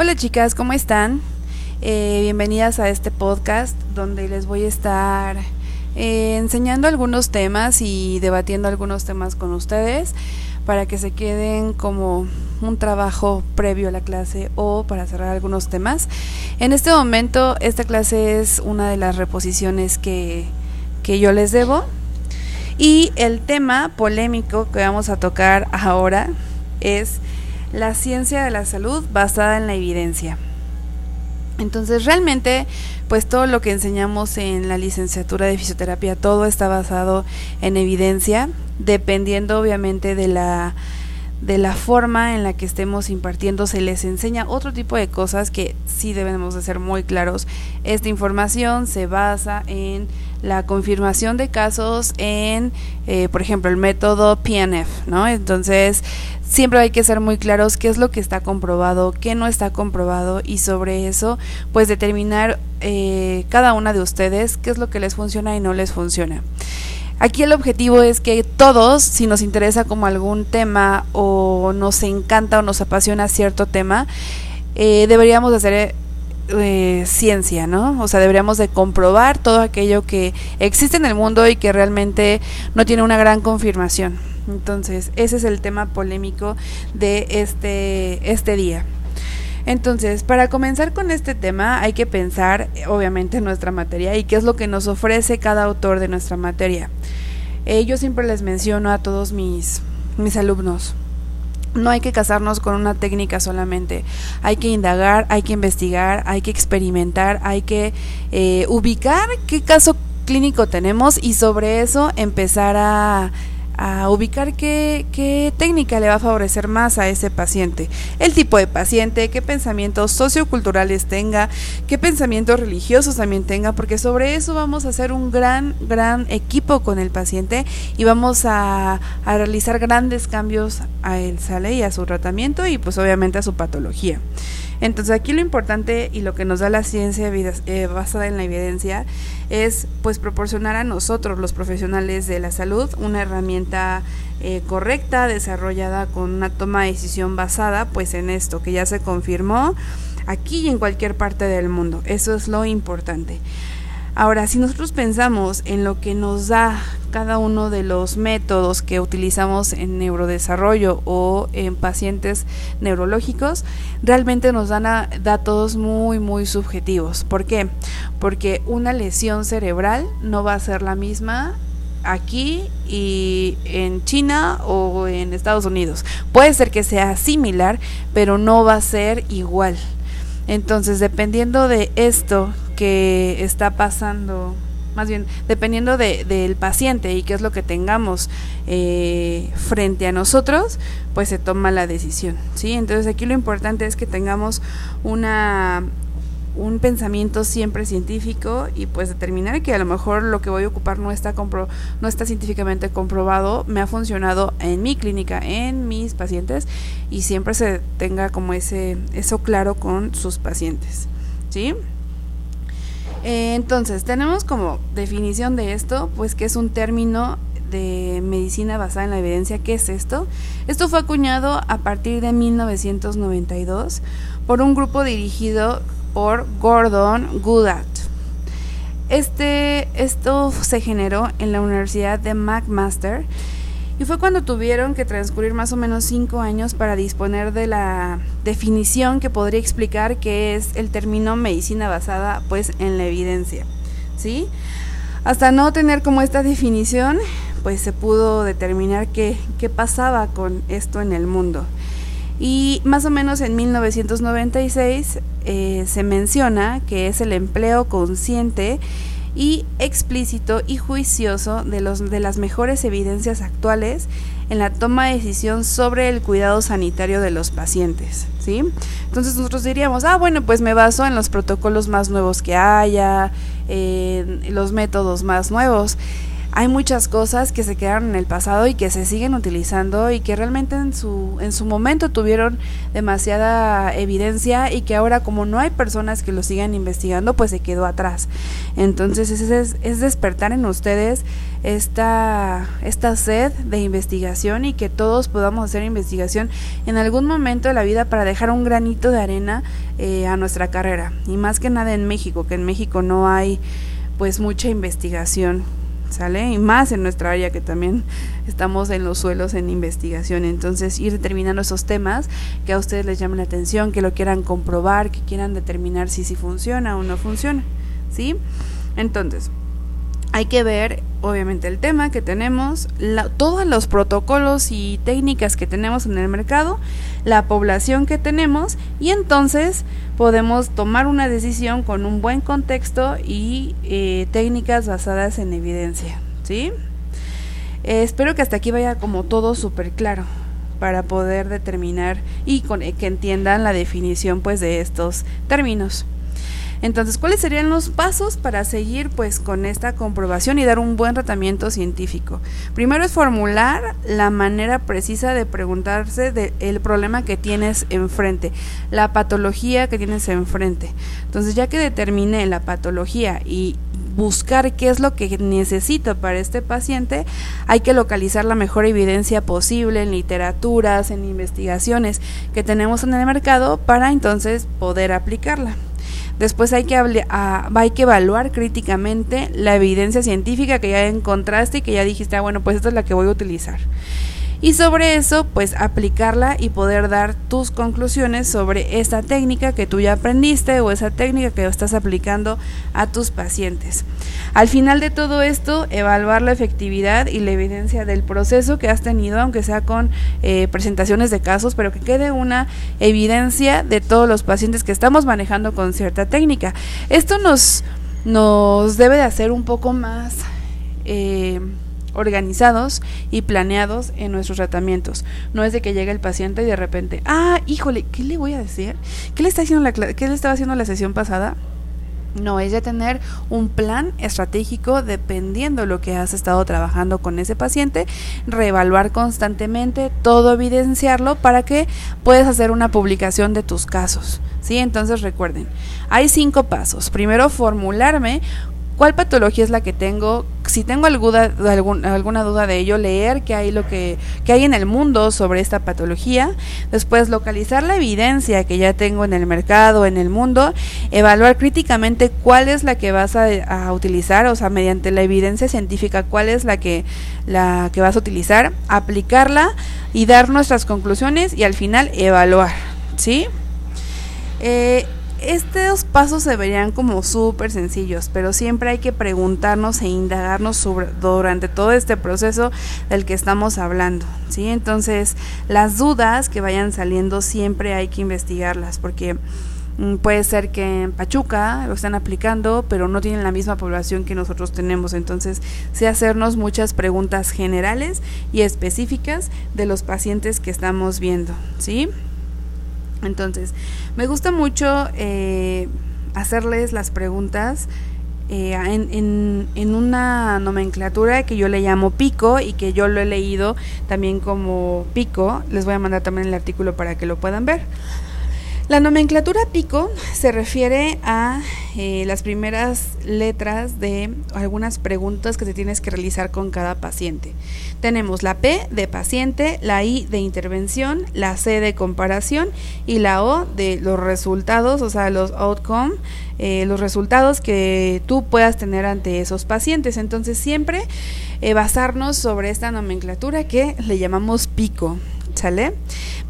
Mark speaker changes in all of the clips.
Speaker 1: Hola chicas, ¿cómo están? Eh, bienvenidas a este podcast donde les voy a estar eh, enseñando algunos temas y debatiendo algunos temas con ustedes para que se queden como un trabajo previo a la clase o para cerrar algunos temas. En este momento esta clase es una de las reposiciones que, que yo les debo y el tema polémico que vamos a tocar ahora es la ciencia de la salud basada en la evidencia. Entonces realmente pues todo lo que enseñamos en la licenciatura de fisioterapia, todo está basado en evidencia, dependiendo obviamente de la de la forma en la que estemos impartiendo se les enseña otro tipo de cosas que sí debemos de ser muy claros. Esta información se basa en la confirmación de casos en, eh, por ejemplo, el método PNF, ¿no? Entonces, siempre hay que ser muy claros qué es lo que está comprobado, qué no está comprobado y sobre eso, pues determinar eh, cada una de ustedes qué es lo que les funciona y no les funciona. Aquí el objetivo es que todos, si nos interesa como algún tema o nos encanta o nos apasiona cierto tema, eh, deberíamos hacer eh, ciencia, ¿no? O sea, deberíamos de comprobar todo aquello que existe en el mundo y que realmente no tiene una gran confirmación. Entonces, ese es el tema polémico de este, este día. Entonces, para comenzar con este tema hay que pensar, obviamente, en nuestra materia y qué es lo que nos ofrece cada autor de nuestra materia. Eh, yo siempre les menciono a todos mis, mis alumnos, no hay que casarnos con una técnica solamente, hay que indagar, hay que investigar, hay que experimentar, hay que eh, ubicar qué caso clínico tenemos y sobre eso empezar a a ubicar qué, qué, técnica le va a favorecer más a ese paciente, el tipo de paciente, qué pensamientos socioculturales tenga, qué pensamientos religiosos también tenga, porque sobre eso vamos a hacer un gran, gran equipo con el paciente y vamos a, a realizar grandes cambios a él, ¿sale? Y a su tratamiento y pues obviamente a su patología. Entonces aquí lo importante y lo que nos da la ciencia eh, basada en la evidencia es pues proporcionar a nosotros los profesionales de la salud una herramienta eh, correcta desarrollada con una toma de decisión basada pues en esto que ya se confirmó aquí y en cualquier parte del mundo. Eso es lo importante. Ahora, si nosotros pensamos en lo que nos da cada uno de los métodos que utilizamos en neurodesarrollo o en pacientes neurológicos, realmente nos dan datos muy, muy subjetivos. ¿Por qué? Porque una lesión cerebral no va a ser la misma aquí y en China o en Estados Unidos. Puede ser que sea similar, pero no va a ser igual. Entonces, dependiendo de esto que está pasando, más bien, dependiendo del paciente y qué es lo que tengamos eh, frente a nosotros, pues se toma la decisión, ¿sí? Entonces, aquí lo importante es que tengamos una un pensamiento siempre científico y pues determinar que a lo mejor lo que voy a ocupar no está compro no está científicamente comprobado, me ha funcionado en mi clínica, en mis pacientes y siempre se tenga como ese eso claro con sus pacientes. ¿Sí? Eh, entonces, tenemos como definición de esto, pues que es un término de medicina basada en la evidencia. ¿Qué es esto? Esto fue acuñado a partir de 1992 por un grupo dirigido por Gordon Goodall. Este, esto se generó en la Universidad de McMaster y fue cuando tuvieron que transcurrir más o menos cinco años para disponer de la definición que podría explicar qué es el término medicina basada pues en la evidencia. ¿sí? Hasta no tener como esta definición, pues se pudo determinar qué, qué pasaba con esto en el mundo. Y más o menos en 1996 eh, se menciona que es el empleo consciente y explícito y juicioso de, los, de las mejores evidencias actuales en la toma de decisión sobre el cuidado sanitario de los pacientes, ¿sí? Entonces nosotros diríamos, ah, bueno, pues me baso en los protocolos más nuevos que haya, en los métodos más nuevos. Hay muchas cosas que se quedaron en el pasado y que se siguen utilizando y que realmente en su, en su momento tuvieron demasiada evidencia y que ahora como no hay personas que lo sigan investigando, pues se quedó atrás. Entonces es, es, despertar en ustedes esta, esta sed de investigación y que todos podamos hacer investigación en algún momento de la vida para dejar un granito de arena eh, a nuestra carrera. Y más que nada en México, que en México no hay pues mucha investigación ¿sale? Y más en nuestra área que también estamos en los suelos en investigación. Entonces, ir determinando esos temas que a ustedes les llamen la atención, que lo quieran comprobar, que quieran determinar si si funciona o no funciona, ¿sí? Entonces, hay que ver obviamente el tema que tenemos, todos los protocolos y técnicas que tenemos en el mercado, la población que tenemos y entonces podemos tomar una decisión con un buen contexto y eh, técnicas basadas en evidencia. ¿sí? Eh, espero que hasta aquí vaya como todo súper claro para poder determinar y con, que entiendan la definición pues de estos términos. Entonces, ¿cuáles serían los pasos para seguir pues con esta comprobación y dar un buen tratamiento científico? Primero es formular la manera precisa de preguntarse del problema que tienes enfrente, la patología que tienes enfrente. Entonces, ya que determiné la patología y buscar qué es lo que necesito para este paciente, hay que localizar la mejor evidencia posible en literaturas, en investigaciones que tenemos en el mercado para entonces poder aplicarla. Después hay que, hay que evaluar críticamente la evidencia científica que ya encontraste y que ya dijiste, ah, bueno, pues esta es la que voy a utilizar y sobre eso pues aplicarla y poder dar tus conclusiones sobre esta técnica que tú ya aprendiste o esa técnica que estás aplicando a tus pacientes. Al final de todo esto, evaluar la efectividad y la evidencia del proceso que has tenido, aunque sea con eh, presentaciones de casos, pero que quede una evidencia de todos los pacientes que estamos manejando con cierta técnica. Esto nos, nos debe de hacer un poco más... Eh, organizados y planeados en nuestros tratamientos. No es de que llegue el paciente y de repente, ah, híjole, ¿qué le voy a decir? ¿Qué le, está haciendo la, qué le estaba haciendo la sesión pasada? No, es de tener un plan estratégico dependiendo lo que has estado trabajando con ese paciente, reevaluar constantemente, todo evidenciarlo para que puedas hacer una publicación de tus casos. ¿sí? Entonces recuerden, hay cinco pasos. Primero, formularme cuál patología es la que tengo, si tengo alguna, alguna duda de ello, leer qué hay, lo que, hay en el mundo sobre esta patología, después localizar la evidencia que ya tengo en el mercado, en el mundo, evaluar críticamente cuál es la que vas a, utilizar, o sea, mediante la evidencia científica, cuál es la que, la que vas a utilizar, aplicarla y dar nuestras conclusiones y al final evaluar, ¿sí? Eh, estos pasos se verían como súper sencillos, pero siempre hay que preguntarnos e indagarnos sobre, durante todo este proceso del que estamos hablando, ¿sí? Entonces, las dudas que vayan saliendo siempre hay que investigarlas, porque mm, puede ser que en Pachuca lo están aplicando, pero no tienen la misma población que nosotros tenemos, entonces, sí hacernos muchas preguntas generales y específicas de los pacientes que estamos viendo, ¿sí? Entonces, me gusta mucho eh, hacerles las preguntas eh, en, en, una nomenclatura que yo le llamo pico y que yo lo he leído también como pico. Les voy a mandar también el artículo para que lo puedan ver. La nomenclatura pico se refiere a eh, las primeras letras de algunas preguntas que se tienes que realizar con cada paciente. Tenemos la P de paciente, la I de intervención, la C de comparación y la O de los resultados, o sea, los outcomes, eh, los resultados que tú puedas tener ante esos pacientes. Entonces siempre eh, basarnos sobre esta nomenclatura que le llamamos pico. ¿Sale?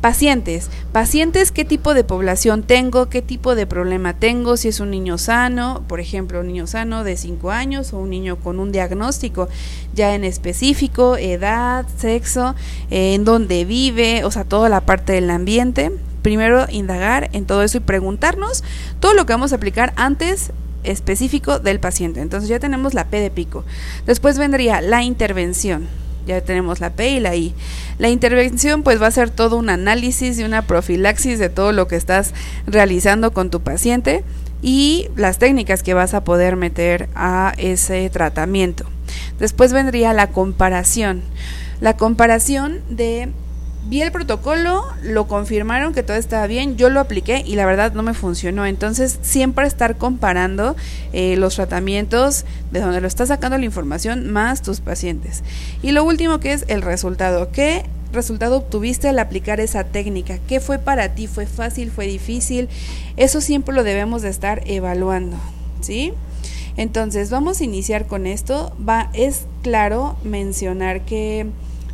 Speaker 1: Pacientes. Pacientes, ¿qué tipo de población tengo? ¿Qué tipo de problema tengo? Si es un niño sano, por ejemplo, un niño sano de 5 años o un niño con un diagnóstico ya en específico, edad, sexo, eh, en dónde vive, o sea, toda la parte del ambiente. Primero indagar en todo eso y preguntarnos todo lo que vamos a aplicar antes específico del paciente. Entonces ya tenemos la P de pico. Después vendría la intervención ya tenemos la P y la I. La intervención pues va a ser todo un análisis y una profilaxis de todo lo que estás realizando con tu paciente y las técnicas que vas a poder meter a ese tratamiento. Después vendría la comparación. La comparación de vi el protocolo, lo confirmaron que todo estaba bien, yo lo apliqué y la verdad no me funcionó. Entonces, siempre estar comparando eh, los tratamientos de donde lo está sacando la información más tus pacientes. Y lo último que es el resultado. ¿Qué resultado obtuviste al aplicar esa técnica? ¿Qué fue para ti? ¿Fue fácil? ¿Fue difícil? Eso siempre lo debemos de estar evaluando, ¿sí? Entonces, vamos a iniciar con esto. Va, es claro mencionar que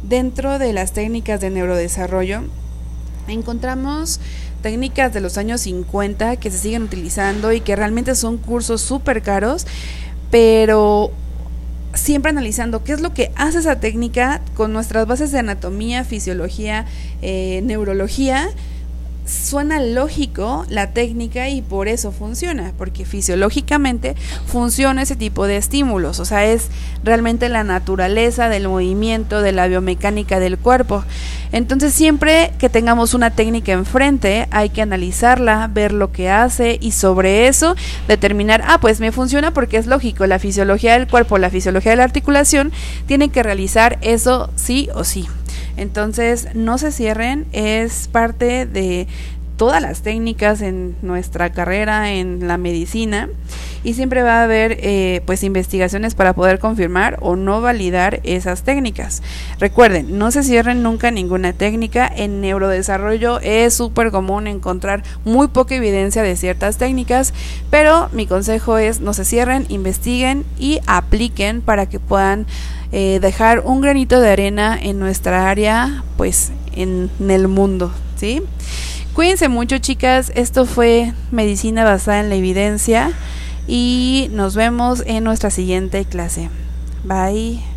Speaker 1: Dentro de las técnicas de neurodesarrollo encontramos técnicas de los años 50 que se siguen utilizando y que realmente son cursos súper caros, pero siempre analizando qué es lo que hace esa técnica con nuestras bases de anatomía, fisiología, eh, neurología suena lógico la técnica y por eso funciona, porque fisiológicamente funciona ese tipo de estímulos, o sea, es realmente la naturaleza del movimiento, de la biomecánica del cuerpo. Entonces, siempre que tengamos una técnica enfrente, hay que analizarla, ver lo que hace y sobre eso determinar, ah, pues me funciona porque es lógico, la fisiología del cuerpo, la fisiología de la articulación, tienen que realizar eso sí o sí. Entonces, no se cierren, es parte de todas las técnicas en nuestra carrera en la medicina y siempre va a haber eh, pues investigaciones para poder confirmar o no validar esas técnicas. Recuerden, no se cierren nunca ninguna técnica. En neurodesarrollo es súper común encontrar muy poca evidencia de ciertas técnicas, pero mi consejo es no se cierren, investiguen y apliquen para que puedan eh, dejar un granito de arena en nuestra área, pues en, el mundo, ¿sí? Cuídense mucho, chicas. Esto fue Medicina basada en la evidencia y nos vemos en nuestra siguiente clase. Bye.